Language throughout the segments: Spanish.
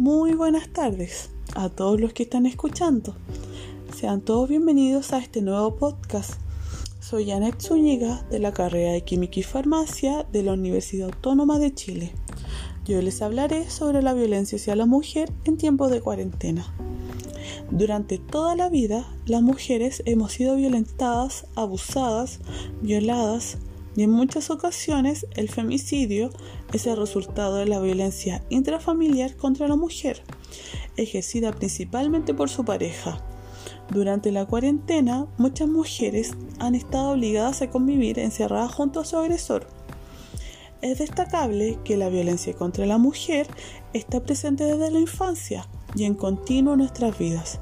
Muy buenas tardes a todos los que están escuchando. Sean todos bienvenidos a este nuevo podcast. Soy Janet Zúñiga de la carrera de Química y Farmacia de la Universidad Autónoma de Chile. Yo les hablaré sobre la violencia hacia la mujer en tiempos de cuarentena. Durante toda la vida, las mujeres hemos sido violentadas, abusadas, violadas, y en muchas ocasiones el femicidio es el resultado de la violencia intrafamiliar contra la mujer, ejercida principalmente por su pareja. Durante la cuarentena, muchas mujeres han estado obligadas a convivir encerradas junto a su agresor. Es destacable que la violencia contra la mujer está presente desde la infancia y en continuo en nuestras vidas,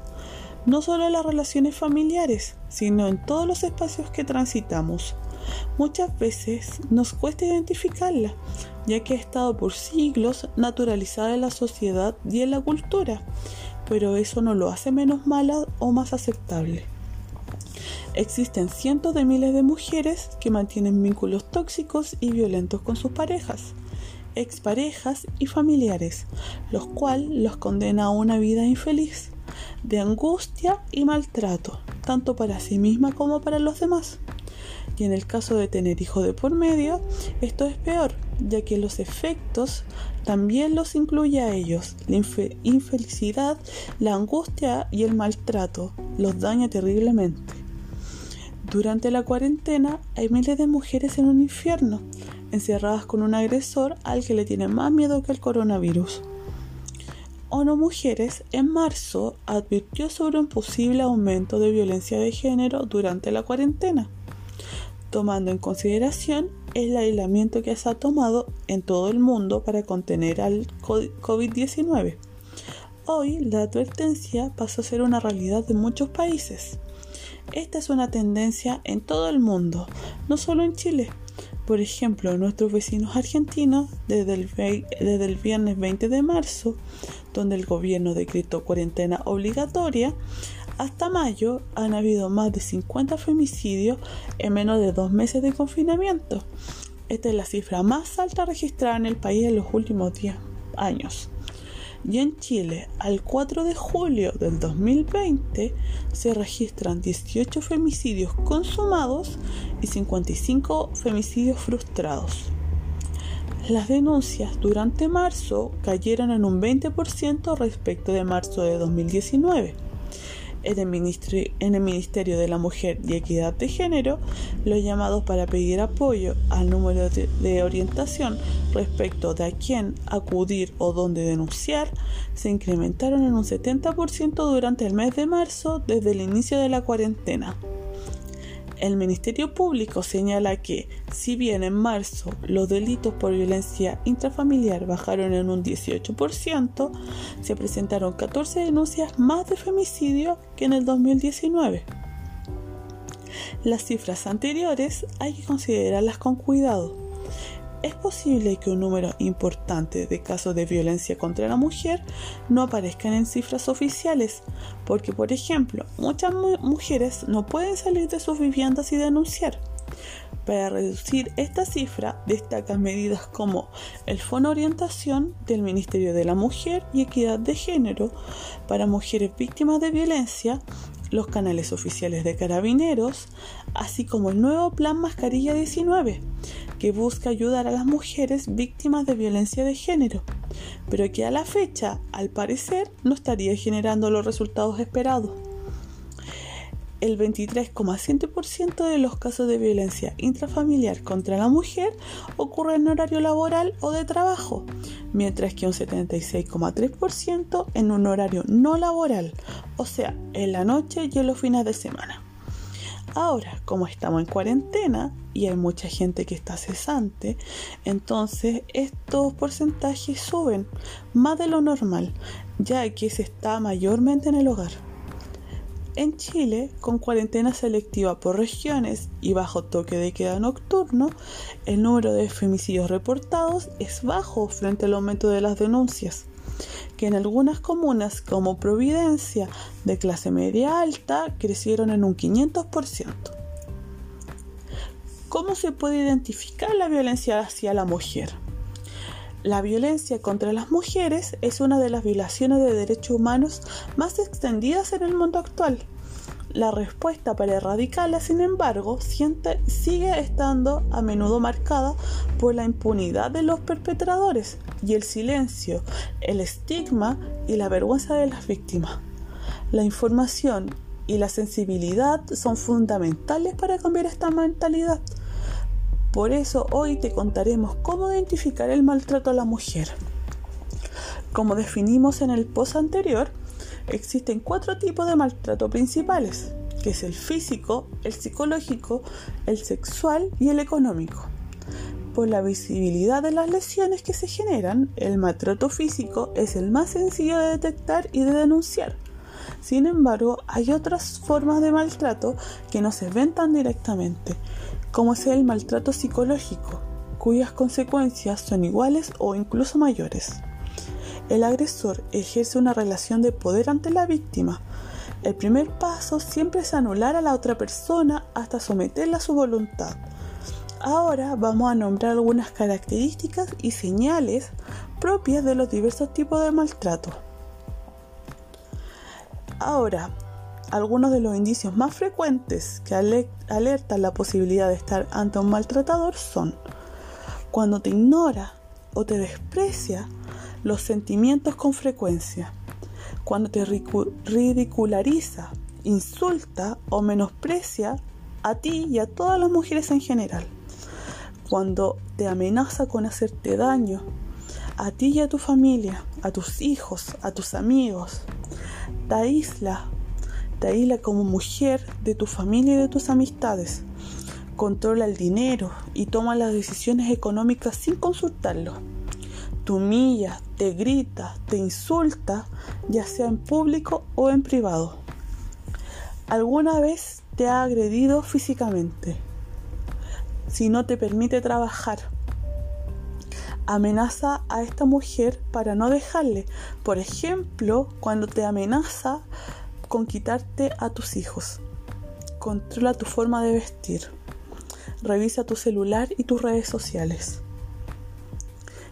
no solo en las relaciones familiares, sino en todos los espacios que transitamos. Muchas veces nos cuesta identificarla, ya que ha estado por siglos naturalizada en la sociedad y en la cultura, pero eso no lo hace menos mala o más aceptable. Existen cientos de miles de mujeres que mantienen vínculos tóxicos y violentos con sus parejas, exparejas y familiares, los cuales los condena a una vida infeliz, de angustia y maltrato, tanto para sí misma como para los demás y en el caso de tener hijos de por medio, esto es peor, ya que los efectos también los incluye a ellos. La infelicidad, la angustia y el maltrato los daña terriblemente. Durante la cuarentena hay miles de mujeres en un infierno, encerradas con un agresor al que le tiene más miedo que el coronavirus. ONU Mujeres en marzo advirtió sobre un posible aumento de violencia de género durante la cuarentena tomando en consideración el aislamiento que se ha tomado en todo el mundo para contener al COVID-19. Hoy la advertencia pasó a ser una realidad de muchos países. Esta es una tendencia en todo el mundo, no solo en Chile. Por ejemplo, nuestros vecinos argentinos, desde el, desde el viernes 20 de marzo, donde el gobierno decretó cuarentena obligatoria, hasta mayo han habido más de 50 femicidios en menos de dos meses de confinamiento. Esta es la cifra más alta registrada en el país en los últimos 10 años. Y en Chile, al 4 de julio del 2020, se registran 18 femicidios consumados y 55 femicidios frustrados. Las denuncias durante marzo cayeron en un 20% respecto de marzo de 2019 en el, Ministerio, de la Mujer y Equidad de Género, los llamados para pedir apoyo al número de, de orientación respecto de a quién acudir o dónde denunciar se incrementaron en un 70% durante el mes de marzo desde el inicio de la cuarentena. El Ministerio Público señala que, si bien en marzo los delitos por violencia intrafamiliar bajaron en un 18%, se presentaron 14 denuncias más de femicidio que en el 2019. Las cifras anteriores hay que considerarlas con cuidado es posible que un número importante de casos de violencia contra la mujer no aparezcan en cifras oficiales, porque por ejemplo, muchas mujeres no pueden salir de sus viviendas y denunciar. Para reducir esta cifra, destacan medidas como el Fondo Orientación del Ministerio de la Mujer y Equidad de Género para mujeres víctimas de violencia, los canales oficiales de carabineros, así como el nuevo Plan Mascarilla 19, que busca ayudar a las mujeres víctimas de violencia de género, pero que a la fecha, al parecer, no estaría generando los resultados esperados. El 23,7% de los casos de violencia intrafamiliar contra la mujer ocurre en horario laboral o de trabajo, mientras que un 76,3% en un horario no laboral, o sea, en la noche y en los fines de semana. Ahora, como estamos en cuarentena y hay mucha gente que está cesante, entonces estos porcentajes suben más de lo normal, ya que se está mayormente en el hogar. En Chile, con cuarentena selectiva por regiones y bajo toque de queda nocturno, el número de femicidios reportados es bajo frente al aumento de las denuncias que en algunas comunas como Providencia de clase media alta crecieron en un 500%. ¿Cómo se puede identificar la violencia hacia la mujer? La violencia contra las mujeres es una de las violaciones de derechos humanos más extendidas en el mundo actual. La respuesta para erradicarla, sin embargo, sigue estando a menudo marcada por la impunidad de los perpetradores y el silencio, el estigma y la vergüenza de las víctimas. La información y la sensibilidad son fundamentales para cambiar esta mentalidad. Por eso hoy te contaremos cómo identificar el maltrato a la mujer. Como definimos en el post anterior, existen cuatro tipos de maltrato principales, que es el físico, el psicológico, el sexual y el económico. Por la visibilidad de las lesiones que se generan, el maltrato físico es el más sencillo de detectar y de denunciar. Sin embargo, hay otras formas de maltrato que no se ven tan directamente, como es el maltrato psicológico, cuyas consecuencias son iguales o incluso mayores. El agresor ejerce una relación de poder ante la víctima. El primer paso siempre es anular a la otra persona hasta someterla a su voluntad. Ahora vamos a nombrar algunas características y señales propias de los diversos tipos de maltrato. Ahora, algunos de los indicios más frecuentes que alertan la posibilidad de estar ante un maltratador son cuando te ignora o te desprecia los sentimientos con frecuencia, cuando te ridiculariza, insulta o menosprecia a ti y a todas las mujeres en general, cuando te amenaza con hacerte daño, a ti y a tu familia, a tus hijos, a tus amigos, te aísla, te aísla como mujer de tu familia y de tus amistades, controla el dinero y toma las decisiones económicas sin consultarlo te humilla, te grita, te insulta, ya sea en público o en privado. ¿Alguna vez te ha agredido físicamente? Si no te permite trabajar, amenaza a esta mujer para no dejarle. Por ejemplo, cuando te amenaza con quitarte a tus hijos. Controla tu forma de vestir. Revisa tu celular y tus redes sociales.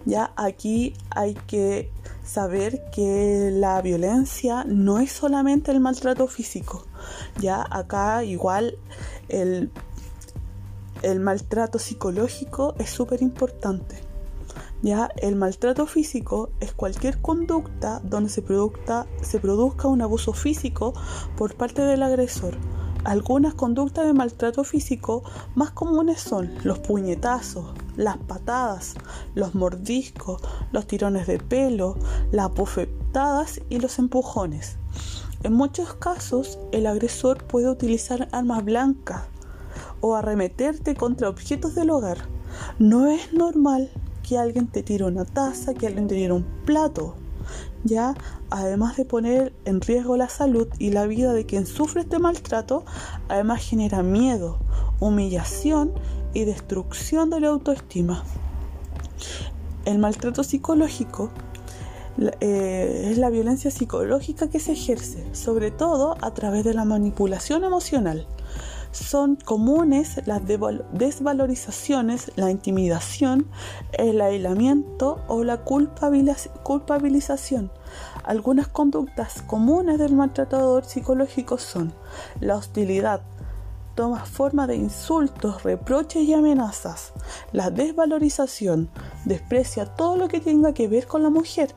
Ya aquí hay que saber que la violencia no es solamente el maltrato físico. Ya acá igual el, el maltrato psicológico es súper importante. Ya el maltrato físico es cualquier conducta donde se, produzca un abuso físico por parte del agresor algunas conductas de maltrato físico más comunes son los puñetazos, las patadas, los mordiscos, los tirones de pelo, las bofetadas y los empujones. En muchos casos, el agresor puede utilizar armas blancas o arremeterte contra objetos del hogar. No es normal que alguien te tire una taza, que alguien te tire un plato ya además de poner en riesgo la salud y la vida de quien sufre este maltrato, además genera miedo, humillación y destrucción de la autoestima. El maltrato psicológico eh, es la violencia psicológica que se ejerce, sobre todo a través de la manipulación emocional son comunes las desvalorizaciones, la intimidación, el aislamiento o la culpabilización. Algunas conductas comunes del maltratador psicológico son la hostilidad, toma forma de insultos, reproches y amenazas. La desvalorización desprecia todo lo que tenga que ver con la mujer,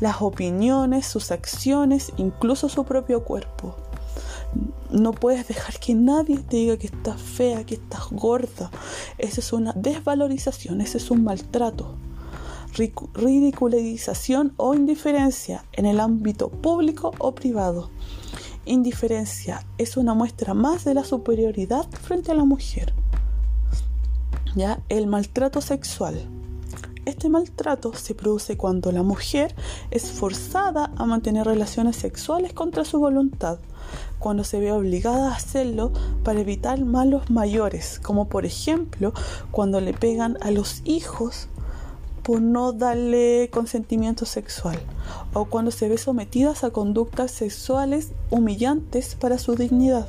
las opiniones, sus acciones, incluso su propio cuerpo. No puedes dejar que nadie te diga que estás fea, que estás gorda. Esa es una desvalorización, ese es un maltrato. Ridicularización o indiferencia en el ámbito público o privado. Indiferencia es una muestra más de la superioridad frente a la mujer. ¿Ya? El maltrato sexual. Este maltrato se produce cuando la mujer es forzada a mantener relaciones sexuales contra su voluntad cuando se ve obligada a hacerlo para evitar malos mayores, como por ejemplo cuando le pegan a los hijos por no darle consentimiento sexual o cuando se ve sometidas a conductas sexuales humillantes para su dignidad.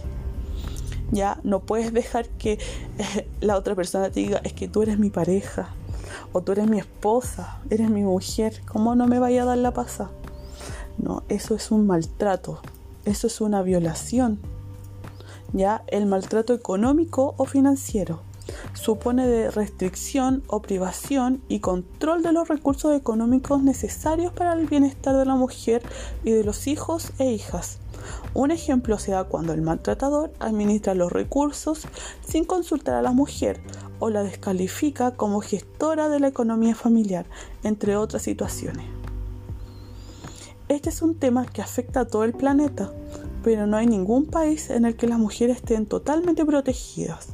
Ya no puedes dejar que eh, la otra persona te diga es que tú eres mi pareja O tú eres mi esposa, eres mi mujer, ¿cómo no me vaya a dar la pasa? No, eso es un maltrato, eso es una violación. Ya el maltrato económico o financiero supone de restricción o privación y control de los recursos económicos necesarios para el bienestar de la mujer y de los hijos e hijas. Un ejemplo se da cuando el maltratador administra los recursos sin consultar a la mujer o la descalifica como gestora de la economía familiar, entre otras situaciones. Este es un tema que afecta a todo el planeta, pero no hay ningún país en el que las mujeres estén totalmente protegidas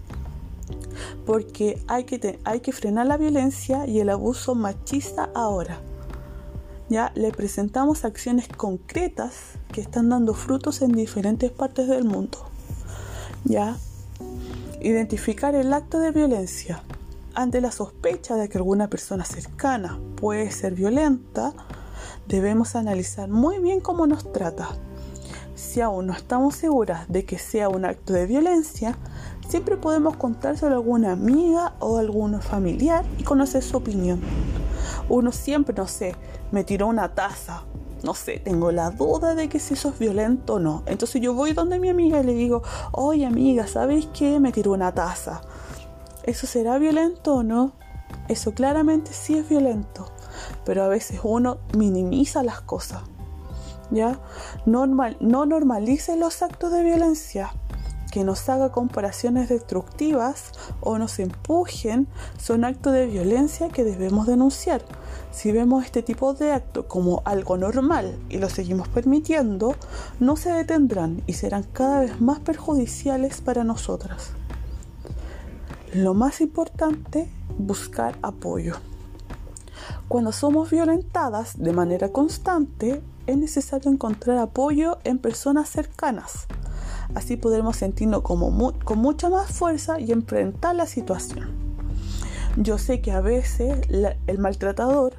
porque hay que, hay que frenar la violencia y el abuso machista ahora. Ya le presentamos acciones concretas que están dando frutos en diferentes partes del mundo. Ya identificar el acto de violencia. Ante la sospecha de que alguna persona cercana puede ser violenta, debemos analizar muy bien cómo nos trata. Si aún no estamos seguras de que sea un acto de violencia, siempre podemos contárselo a alguna amiga o algún familiar y conocer su opinión. Uno siempre, no sé, me tiró una taza. No sé, tengo la duda de que si eso es violento o no. Entonces yo voy donde mi amiga y le digo, oye amiga, ¿sabes qué? Me tiró una taza. ¿Eso será violento o no? Eso claramente sí es violento. Pero a veces uno minimiza las cosas. ¿Ya? Normal, no normalice los actos de violencia que nos haga comparaciones destructivas o nos empujen son actos de violencia que debemos denunciar. Si vemos este tipo de acto como algo normal y lo seguimos permitiendo, no se detendrán y serán cada vez más perjudiciales para nosotras. Lo más importante, buscar apoyo. Cuando somos violentadas de manera constante, es necesario encontrar apoyo en personas cercanas Así podremos sentirnos con mucha más fuerza y enfrentar la situación. Yo sé que a veces el maltratador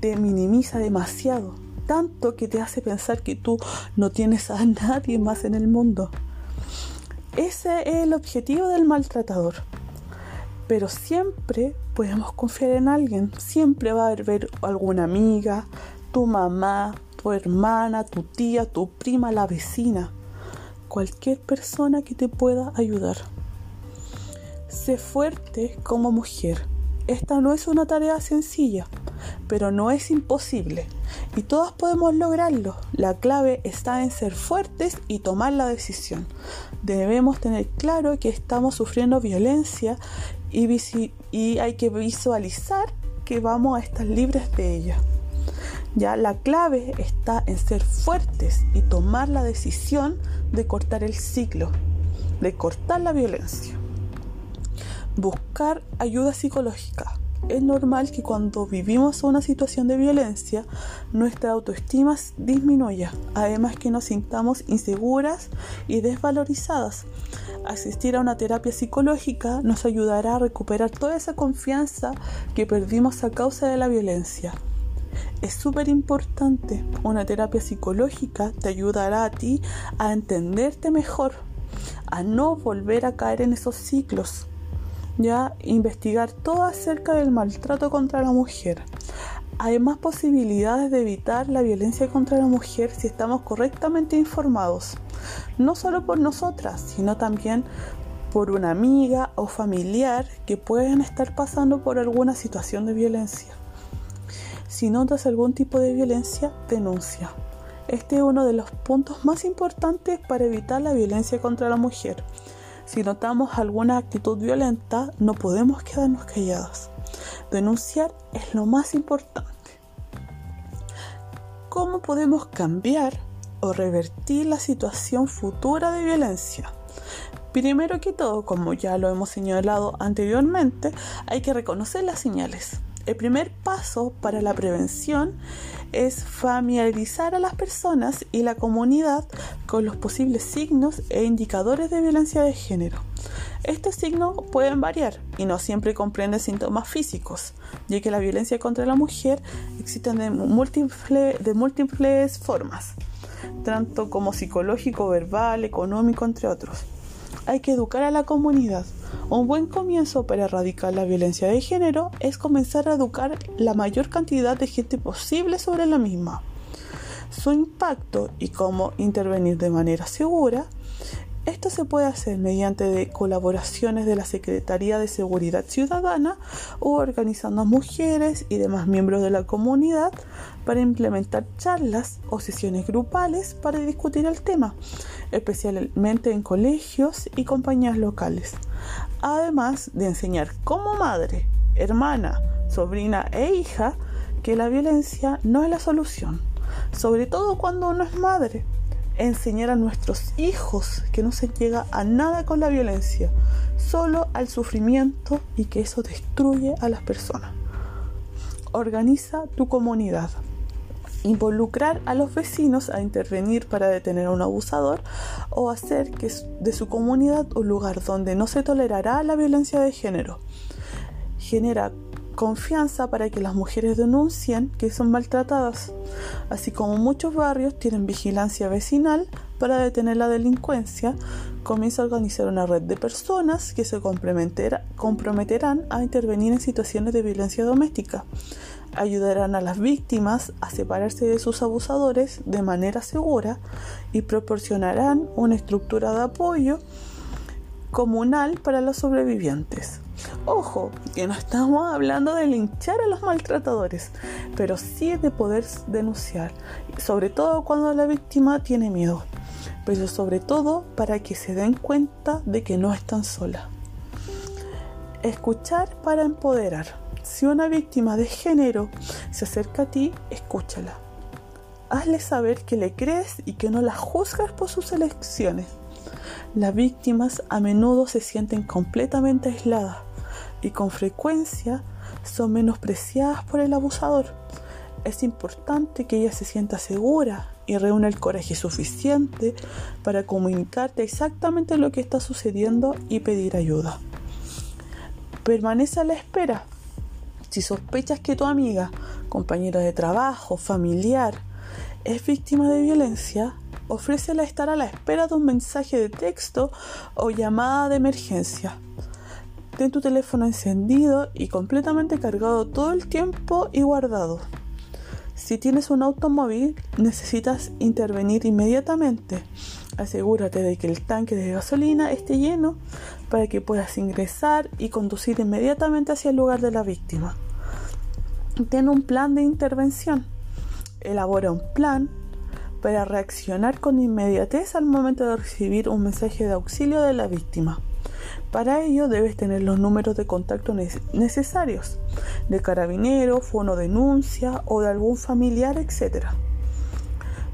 te minimiza demasiado, tanto que te hace pensar que tú no tienes a nadie más en el mundo. Ese es el objetivo del maltratador. Pero siempre podemos confiar en alguien. Siempre va a haber alguna amiga, tu mamá, tu hermana, tu tía, tu prima, la vecina cualquier persona que te pueda ayudar. Sé fuerte como mujer. Esta no es una tarea sencilla, pero no es imposible y todas podemos lograrlo. La clave está en ser fuertes y tomar la decisión. Debemos tener claro que estamos sufriendo violencia y, y hay que visualizar que vamos a estar libres de ella. Ya la clave está en ser fuertes y tomar la decisión de cortar el ciclo, de cortar la violencia. Buscar ayuda psicológica. Es normal que cuando vivimos una situación de violencia, nuestra autoestima disminuya, además que nos sintamos inseguras y desvalorizadas. Asistir a una terapia psicológica nos ayudará a recuperar toda esa confianza que perdimos a causa de la violencia. Es súper importante. Una terapia psicológica te ayudará a ti a entenderte mejor, a no volver a caer en esos ciclos. Ya investigar todo acerca del maltrato contra la mujer. Hay más posibilidades de evitar la violencia contra la mujer si estamos correctamente informados, no solo por nosotras, sino también por una amiga o familiar que pueden estar pasando por alguna situación de violencia. Si notas algún tipo de violencia, denuncia. Este es uno de los puntos más importantes para evitar la violencia contra la mujer. Si notamos alguna actitud violenta, no podemos quedarnos calladas. Denunciar es lo más importante. ¿Cómo podemos cambiar o revertir la situación futura de violencia? Primero que todo, como ya lo hemos señalado anteriormente, hay que reconocer las señales. El primer paso para la prevención es familiarizar a las personas y la comunidad con los posibles signos e indicadores de violencia de género. Estos signos pueden variar y no siempre comprenden síntomas físicos, ya que la violencia contra la mujer existe de, de múltiples formas, tanto como psicológico, verbal, económico, entre otros. Hay que educar a la comunidad Un buen comienzo para erradicar la violencia de género es comenzar a educar la mayor cantidad de gente posible sobre la misma. Su impacto y cómo intervenir de manera segura esto se puede hacer mediante colaboraciones de la Secretaría de Seguridad Ciudadana o organizando a mujeres y demás miembros de la comunidad para implementar charlas o sesiones grupales para discutir el tema, especialmente en colegios y compañías locales. Además de enseñar como madre, hermana, sobrina e hija que la violencia no es la solución, sobre todo cuando uno es madre enseñar a nuestros hijos que no se llega a nada con la violencia, solo al sufrimiento y que eso destruye a las personas. Organiza tu comunidad. Involucrar a los vecinos a intervenir para detener a un abusador o hacer que de su comunidad un lugar donde no se tolerará la violencia de género. Genera confianza para que las mujeres denuncien que son maltratadas, así como muchos barrios tienen vigilancia vecinal para detener la delincuencia, comienza a organizar una red de personas que se comprometerán a intervenir en situaciones de violencia doméstica. Ayudarán a las víctimas a separarse de sus abusadores de manera segura y proporcionarán una estructura de apoyo comunal para los sobrevivientes. Ojo, que no estamos hablando de linchar a los maltratadores, pero sí de poder denunciar, sobre todo cuando la víctima tiene miedo, pero sobre todo para que se den cuenta de que no están sola. Escuchar para empoderar. Si una víctima de género se acerca a ti, escúchala. Hazle saber que le crees y que no la juzgas por sus elecciones. Las víctimas a menudo se sienten completamente aisladas y con frecuencia son menospreciadas por el abusador. Es importante que ella se sienta segura y reúna el coraje suficiente para comunicarte exactamente lo que está sucediendo y pedir ayuda. Permanece a la espera. Si sospechas que tu amiga, compañera de trabajo, familiar, es víctima de violencia, ofrécele estar a la espera de un mensaje de texto o llamada de emergencia. Ten tu teléfono encendido y completamente cargado todo el tiempo y guardado. Si tienes un automóvil, necesitas intervenir inmediatamente. Asegúrate de que el tanque de gasolina esté lleno para que puedas ingresar y conducir inmediatamente hacia el lugar de la víctima. Ten un plan de intervención. Elabora un plan para reaccionar con inmediatez al momento de recibir un mensaje de auxilio de la víctima. Para ello debes tener los números de contacto necesarios, de carabinero, fono denuncia o de algún familiar, etc.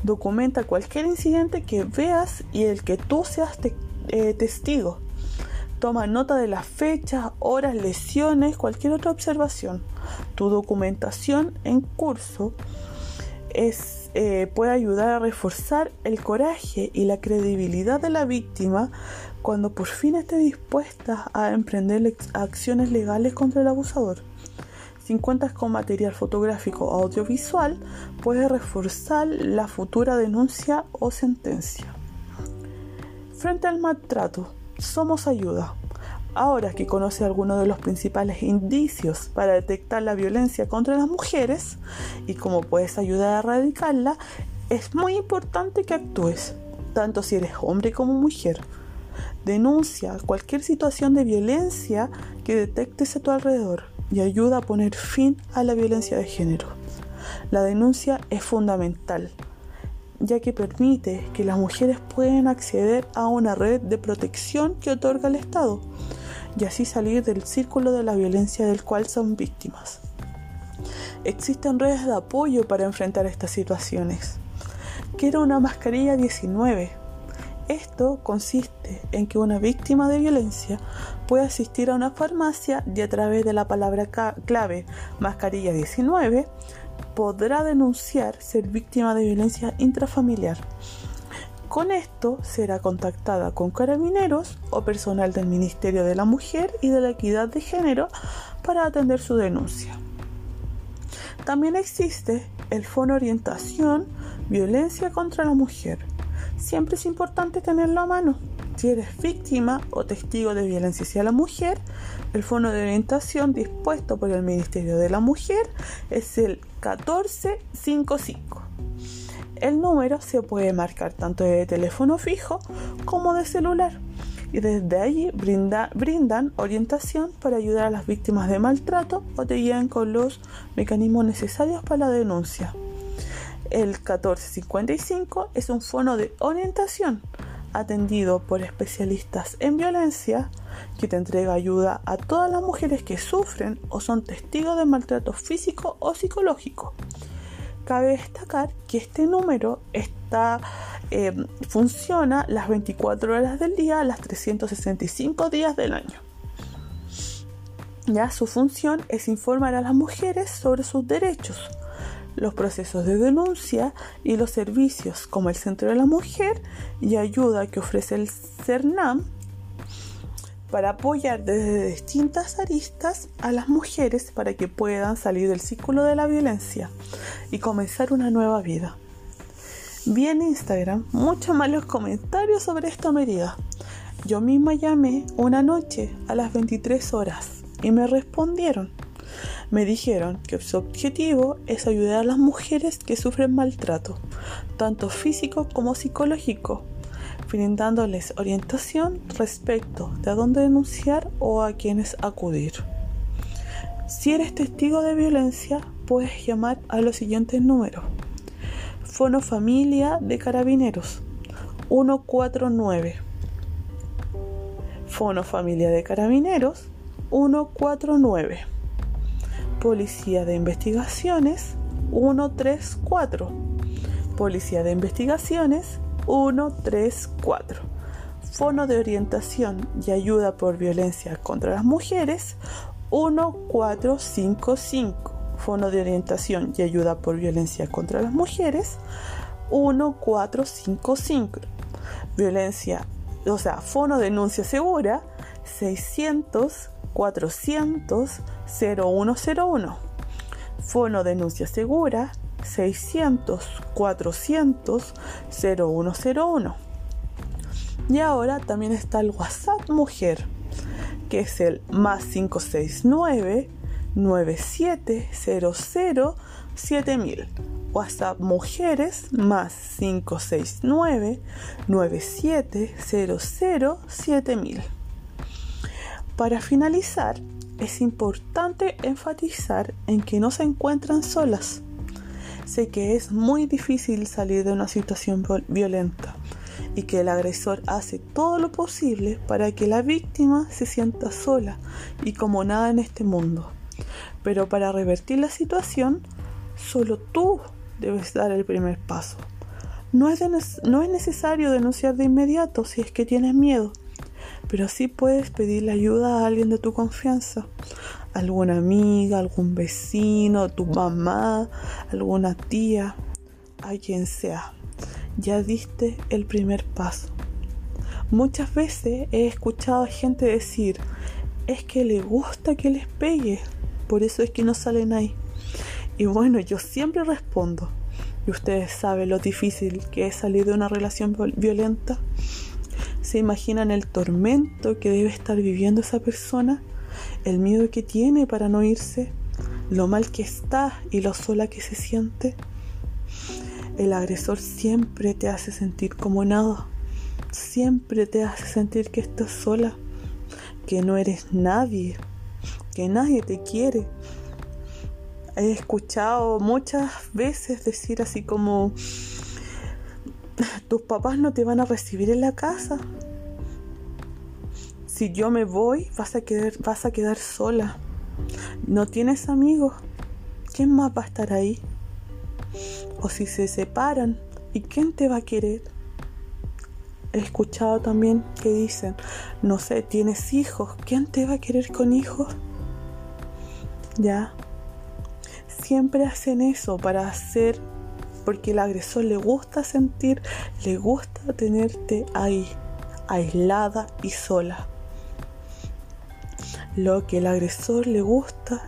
Documenta cualquier incidente que veas y el que tú seas eh, testigo. Toma nota de las fechas, horas, lesiones, cualquier otra observación. Tu documentación en curso eh, puede ayudar a reforzar el coraje y la credibilidad de la víctima cuando por fin esté dispuesta a emprender acciones legales contra el abusador. Si cuentas con material fotográfico o audiovisual, puede reforzar la futura denuncia o sentencia. Frente al maltrato, somos ayuda. Ahora que conoce algunos de los principales indicios para detectar la violencia contra las mujeres y cómo puedes ayudar a erradicarla, es muy importante que actúes, tanto si eres hombre como mujer. Denuncia cualquier situación de violencia que detectes a tu alrededor y ayuda a poner fin a la violencia de género. La denuncia es fundamental, ya que permite que las mujeres puedan acceder a una red de protección que otorga el Estado y así salir del círculo de la violencia del cual son víctimas. Existen redes de apoyo para enfrentar estas situaciones. Quiero una mascarilla 19 esto consiste en que una víctima de violencia puede asistir a una farmacia y a través de la palabra clave mascarilla 19 podrá denunciar ser víctima de violencia intrafamiliar. Con esto será contactada con carabineros o personal del Ministerio de la Mujer y de la Equidad de Género para atender su denuncia. También existe el Fono Orientación Violencia contra la Mujer Siempre es importante tenerlo a mano. Si eres víctima o testigo de violencia hacia la mujer, el fono de orientación dispuesto por el Ministerio de la Mujer es el 1455. El número se puede marcar tanto de teléfono fijo como de celular y desde allí brindan orientación para ayudar a las víctimas de maltrato o te guían con los mecanismos necesarios para la denuncia. El 1455 es un fono de orientación atendido por especialistas en violencia que te entrega ayuda a todas las mujeres que sufren o son testigos de maltrato físico o psicológico. Cabe destacar que este número está, eh, funciona las 24 horas del día, las 365 días del año. Ya su función es informar a las mujeres sobre sus derechos, los procesos de denuncia y los servicios como el Centro de la Mujer y ayuda que ofrece el CERNAM para apoyar desde distintas aristas a las mujeres para que puedan salir del círculo de la violencia y comenzar una nueva vida. Vi en Instagram muchos malos comentarios sobre esta medida. Yo misma llamé una noche a las 23 horas y me respondieron. Me dijeron que su objetivo es ayudar a las mujeres que sufren maltrato, tanto físico como psicológico, brindándoles orientación respecto de a dónde denunciar o a quiénes acudir. Si eres testigo de violencia, puedes llamar a los siguientes números. Fono Familia de Carabineros 149. Fono Familia de Carabineros 149. Policía de Investigaciones 134. Policía de Investigaciones 134. Fono de Orientación y Ayuda por Violencia contra las Mujeres 1455. Fono de Orientación y Ayuda por Violencia contra las Mujeres 1455. Violencia, o sea, Fono Denuncia Segura 600 400 0101. Fono Denuncia Segura 600 400 0101. Y ahora también está el WhatsApp Mujer, que es el más 569 9700 7000. WhatsApp Mujeres más 569 9700 7000. Para finalizar, es importante enfatizar en que no se encuentran solas Sé que es muy difícil salir de una situación violenta y que el agresor hace todo lo posible para que la víctima se sienta sola y como nada en este mundo. Pero para revertir la situación, solo tú debes dar el primer paso. No es, necesario denunciar de inmediato si es que tienes miedo, pero sí puedes pedirle ayuda a alguien de tu confianza, alguna amiga, algún vecino, tu mamá, alguna tía, a quien sea. Ya diste el primer paso. Muchas veces he escuchado a gente decir, es que le gusta que les pegue, por eso es que no salen ahí. Y bueno, yo siempre respondo, ¿y ustedes saben lo difícil que es salir de una relación violenta? ¿Se imaginan el tormento que debe estar viviendo esa persona? el miedo que tiene para no irse, lo mal que está y lo sola que se siente. El agresor siempre te hace sentir como nada, siempre te hace sentir que estás sola, que no eres nadie, que nadie te quiere. He escuchado muchas veces decir así como, tus papás no te van a recibir en la casa, si yo me voy, vas a quedar, vas a quedar sola. No tienes amigos. ¿Quién más va a estar ahí? O si se separan, ¿y quién te va a querer? He escuchado también que dicen, no sé, tienes hijos, ¿quién te va a querer con hijos? Ya. Siempre hacen eso para hacer, porque el agresor le gusta sentir, le gusta tenerte ahí, aislada y sola. Lo que el agresor le gusta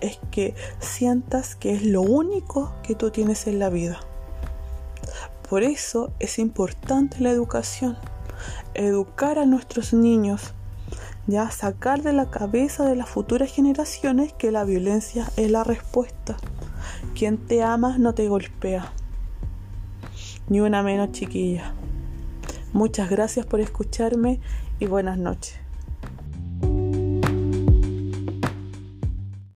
es que sientas que es lo único que tú tienes en la vida. Por eso es importante la educación, educar a nuestros niños, ya sacar de la cabeza de las futuras generaciones que la violencia es la respuesta. Quien te ama no te golpea. Ni una menos chiquilla. Muchas gracias por escucharme y buenas noches.